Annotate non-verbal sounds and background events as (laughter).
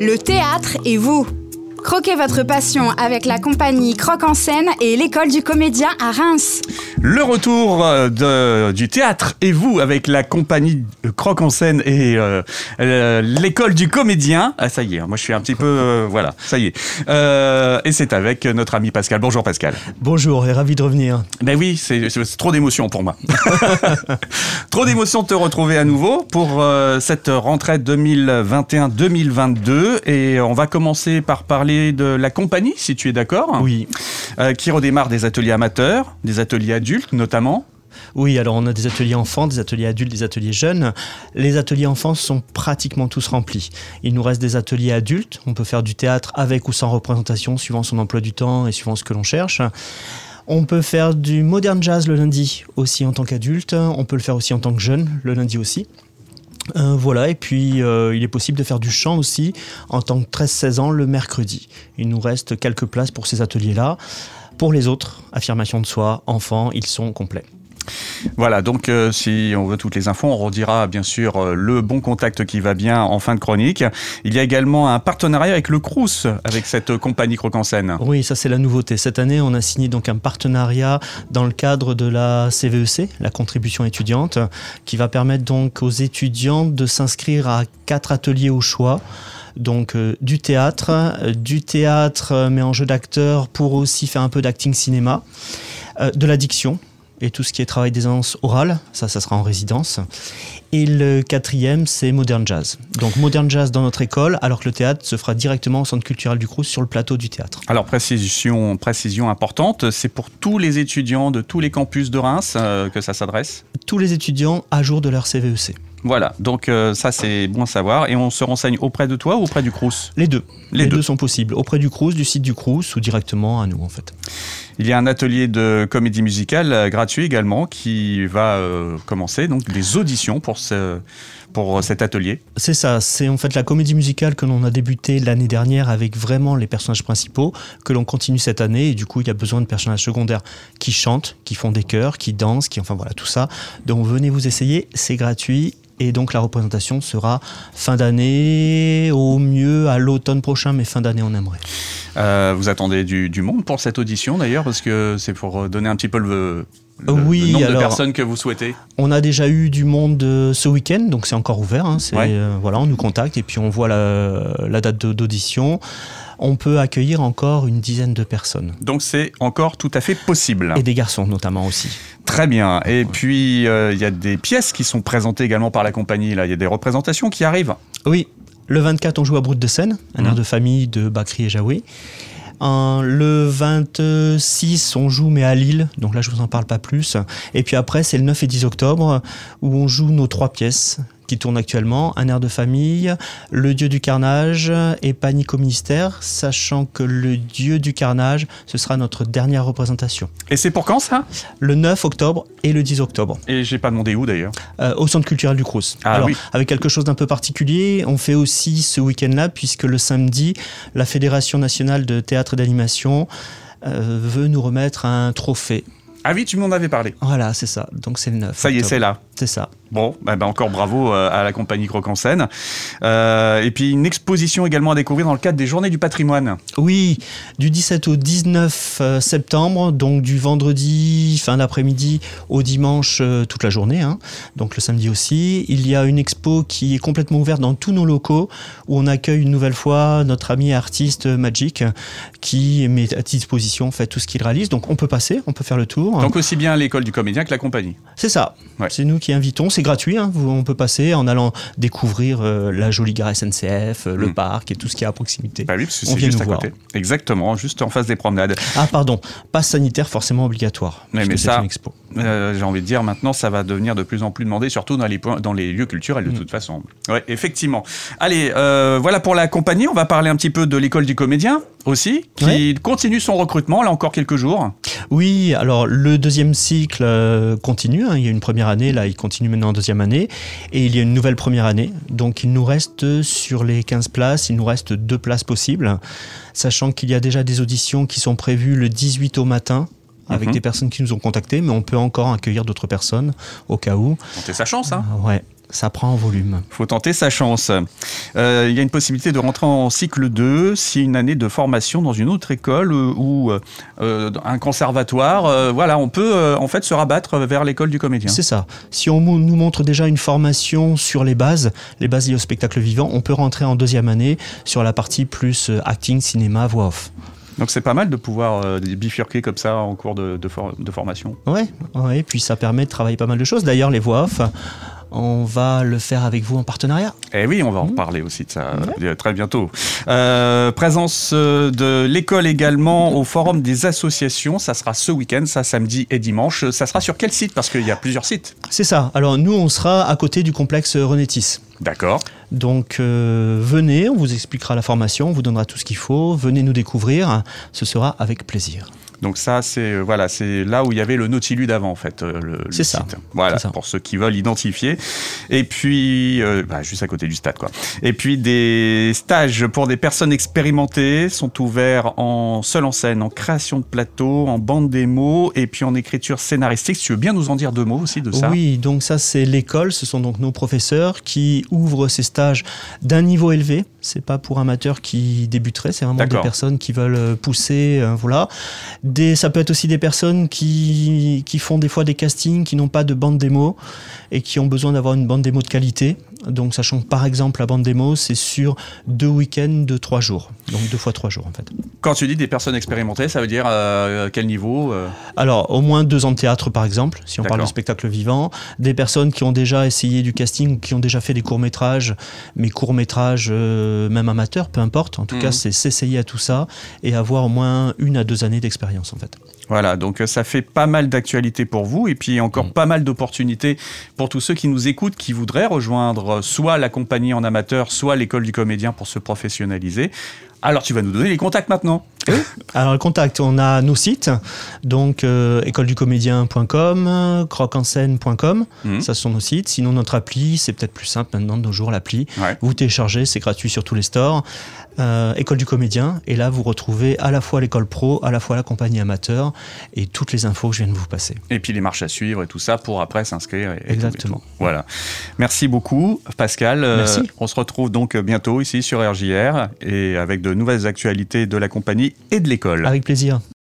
Le théâtre et vous. Croquez votre passion avec la compagnie Croque en scène et l'école du comédien à Reims. Le retour euh, de, du théâtre et vous avec la compagnie Croque en scène et euh, euh, l'école du comédien. Ah ça y est, moi je suis un petit peu euh, voilà, ça y est. Euh, et c'est avec notre ami Pascal. Bonjour Pascal. Bonjour et ravi de revenir. Ben oui, c'est c'est trop d'émotion pour moi. (laughs) trop d'émotion de te retrouver à nouveau pour euh, cette rentrée 2021-2022 et on va commencer par parler de la compagnie si tu es d'accord. Oui. Euh, qui redémarre des ateliers amateurs, des ateliers adultes notamment. Oui, alors on a des ateliers enfants, des ateliers adultes, des ateliers jeunes. Les ateliers enfants sont pratiquement tous remplis. Il nous reste des ateliers adultes. On peut faire du théâtre avec ou sans représentation, suivant son emploi du temps et suivant ce que l'on cherche. On peut faire du modern jazz le lundi aussi en tant qu'adulte. On peut le faire aussi en tant que jeune le lundi aussi. Euh, voilà, et puis euh, il est possible de faire du chant aussi en tant que 13-16 ans le mercredi. Il nous reste quelques places pour ces ateliers-là. Pour les autres, affirmation de soi, enfants, ils sont complets. Voilà, donc euh, si on veut toutes les infos, on redira bien sûr euh, le bon contact qui va bien en fin de chronique. Il y a également un partenariat avec le Crous, avec cette euh, compagnie scène. Oui, ça c'est la nouveauté. Cette année, on a signé donc un partenariat dans le cadre de la CVEC, la contribution étudiante, qui va permettre donc aux étudiants de s'inscrire à quatre ateliers au choix. Donc euh, du théâtre, du théâtre mais en jeu d'acteur pour aussi faire un peu d'acting cinéma, de la diction et tout ce qui est travail d'aisance orale, ça, ça sera en résidence. Et le quatrième, c'est Modern Jazz. Donc Modern Jazz dans notre école, alors que le théâtre se fera directement au Centre culturel du Crous sur le plateau du théâtre. Alors précision, précision importante, c'est pour tous les étudiants de tous les campus de Reims euh, que ça s'adresse? Tous les étudiants à jour de leur E CVEC. Voilà, donc euh, ça c'est bon à savoir. Et on se renseigne auprès de toi ou auprès du Crous? Les deux. Les Les, deux. deux. sont possibles. Auprès du Crous, du site du Crous ou directement à nous en fait. Il y a un atelier de comédie musicale euh, gratuit également qui va euh, commencer, donc des auditions pour, ce, pour cet atelier. C'est ça, c'est en fait la comédie musicale que l'on a débuté l'année dernière avec vraiment les personnages principaux, que l'on continue cette année et du coup il y a besoin de personnages secondaires qui chantent, qui font des chœurs, qui dansent, qui enfin voilà tout ça. Donc venez vous essayer, c'est gratuit et donc la représentation sera fin d'année, au mieux à l'automne prochain, mais fin d'année on aimerait. Euh, vous attendez du, du monde pour cette audition d'ailleurs, parce que c'est pour euh, donner un petit peu le, le- Oui, le nombre de personnes que vous souhaitez. On a déjà eu du monde euh, ce week-end, donc c'est encore ouvert. hein, Ouais. euh, voilà, on nous contacte et puis on voit la, la date d'audition. On peut accueillir encore une dizaine de personnes. Donc c'est encore tout à fait possible. Et des garçons notamment aussi. Très bien. Et puis euh, il y a des pièces qui sont présentées également par la compagnie. Là, il y a des représentations qui arrivent. Oui, le 24, on joue à Brut de Seine, un Mhm. air de famille de Bakri et Jaoui. En- le 26, on joue mais à Lille, donc là je vous en parle pas plus. Et puis après, c'est le 9 et 10 octobre où on joue nos trois pièces qui tournent actuellement, Un air de famille, Le dieu du carnage et Panique au ministère, sachant que le dieu du carnage, ce sera notre dernière représentation. Et c'est pour quand ça? Le 9 octobre et le 10 octobre. Et j'ai pas demandé où d'ailleurs. Euh, au centre culturel du Crous. Ah Alors, oui. avec quelque chose d'un peu particulier, on fait aussi ce week-end-là, puisque le samedi, la Fédération nationale de théâtre et d'animation euh, veut nous remettre un trophée. Ah oui, tu m'en avais parlé. Voilà, c'est ça. Donc c'est le 9. Ça y est, c'est là. C'est ça. Bon, bah, bah, encore bravo euh, à la compagnie Croque en scène. Euh, et puis une exposition également à découvrir dans le cadre des Journées du patrimoine. Oui, du 17 au 19 euh, septembre, donc du vendredi fin d'après-midi au dimanche toute la journée, hein. donc le samedi aussi. Il y a une expo qui est complètement ouverte dans tous nos locaux où on accueille une nouvelle fois notre ami artiste Magic qui met à disposition en fait tout ce qu'il réalise. Donc on peut passer, on peut faire le tour. Donc aussi bien l'école du comédien que la compagnie. C'est ça. Ouais. C'est nous qui invitons. C'est gratuit. hein. On peut passer en allant découvrir euh, la jolie gare SNCF, euh, le Mm. parc et tout ce qu'il y a à proximité. Bah oui, parce que On vient juste nous à voir. côté. Exactement, juste en face des promenades. Ah pardon, passe sanitaire forcément obligatoire. Mais- mais ça-. Euh, J'ai envie de dire, maintenant, ça va devenir de plus en plus demandé, surtout dans les, dans les lieux culturels, de Mm. toute façon. Ouais, effectivement. Allez, voilà pour la compagnie. On va parler un petit peu de l'école du comédien aussi, qui Ouais. continue son recrutement, là encore quelques jours. Oui, alors le deuxième cycle continue. hein. Il y a une première année, là il continue maintenant en deuxième année. Et il y a une nouvelle première année. Donc il nous reste sur les 15 places, il nous reste deux places possibles. Sachant qu'il y a déjà des auditions qui sont prévues le 18 au matin avec Mhm. des personnes qui nous ont contactés, mais on peut encore accueillir d'autres personnes au cas où. Tentez sa chance, hein. Ouais. Ça prend en volume. faut tenter sa chance. Euh, il y a une possibilité de rentrer en cycle 2 si une année de formation dans une autre école euh, ou euh, un conservatoire. voilà, on peut en fait se rabattre vers l'école du comédien. C'est ça. Si on nous montre déjà une formation sur les bases, les bases liées au spectacle vivant, on peut rentrer en deuxième année sur la partie plus acting, cinéma, voix off. Donc c'est pas mal de pouvoir euh, bifurquer comme ça en cours de, de for- de formation. Ouais, ouais, puis ça permet de travailler pas mal de choses. D'ailleurs, les voix off, on va le faire avec vous en partenariat. Eh oui, on va en reparler aussi de ça euh, très bientôt. Euh, présence euh, de l'école également au forum des associations. Ça sera ce week-end, ça samedi et dimanche. Ça sera sur quel site? Parce qu'il y a plusieurs sites. C'est ça. Alors nous, on sera à côté du complexe Renétis. D'accord. Donc euh, venez, on vous expliquera la formation, on vous donnera tout ce qu'il faut, venez nous découvrir, ce sera avec plaisir. Donc ça, c'est euh, voilà, c'est là où il y avait le Nautilude avant en fait, euh, C'est ça. site. Voilà, ça. pour ceux qui veulent identifier. Et puis, euh, bah, juste à côté du stade, quoi. Et puis des stages pour des personnes expérimentées sont ouverts en seul en scène, en création de plateau, en bande démo, et puis en écriture scénaristique. Si tu veux bien nous en dire deux mots aussi de ça. Oui, donc ça c'est l'école, ce sont donc nos professeurs qui ouvrent ces stages d'un niveau élevé. C'est pas pour amateurs qui débuteraient, c'est vraiment des personnes qui veulent pousser, euh, voilà. Des, ça peut être aussi des personnes qui, qui font des fois des castings, qui n'ont pas de bande démo et qui ont besoin d'avoir une bande démo de qualité. Donc sachant que par exemple la bande démo c'est sur deux week-ends de trois jours, donc deux fois trois jours en fait. Quand tu dis des personnes expérimentées, ça veut dire euh, quel niveau euh Alors, au moins deux ans de théâtre, par exemple, si on parle de spectacle vivant. Des personnes qui ont déjà essayé du casting, qui ont déjà fait des courts-métrages, mais courts-métrages, euh, même amateurs, peu importe. En tout Mhm. cas, c'est s'essayer à tout ça et avoir au moins une à deux années d'expérience, en fait. Voilà, donc euh, ça fait pas mal d'actualités pour vous et puis encore Mm. pas mal d'opportunités pour tous ceux qui nous écoutent, qui voudraient rejoindre euh, soit la compagnie en amateur, soit l'école du comédien pour se professionnaliser. Alors tu vas nous donner les contacts maintenant. Alors, le contact, on a nos sites, donc euh, écoleducomédien.com, croquenscène.com, Mhm. ça sont nos sites. Sinon, notre appli, c'est peut-être plus simple maintenant de nos jours, l'appli. Ouais. Vous téléchargez, c'est gratuit sur tous les stores. Euh, École du comédien, et là vous retrouvez à la fois l'école pro, à la fois la compagnie amateur et toutes les infos que je viens de vous passer. Et puis les marches à suivre et tout ça pour après s'inscrire. et- et tout, et Exactement. tout. Voilà. Merci beaucoup, Pascal. Euh, Merci. on se retrouve donc bientôt ici sur RJR et avec de nouvelles actualités de la compagnie et de l'école. Avec plaisir.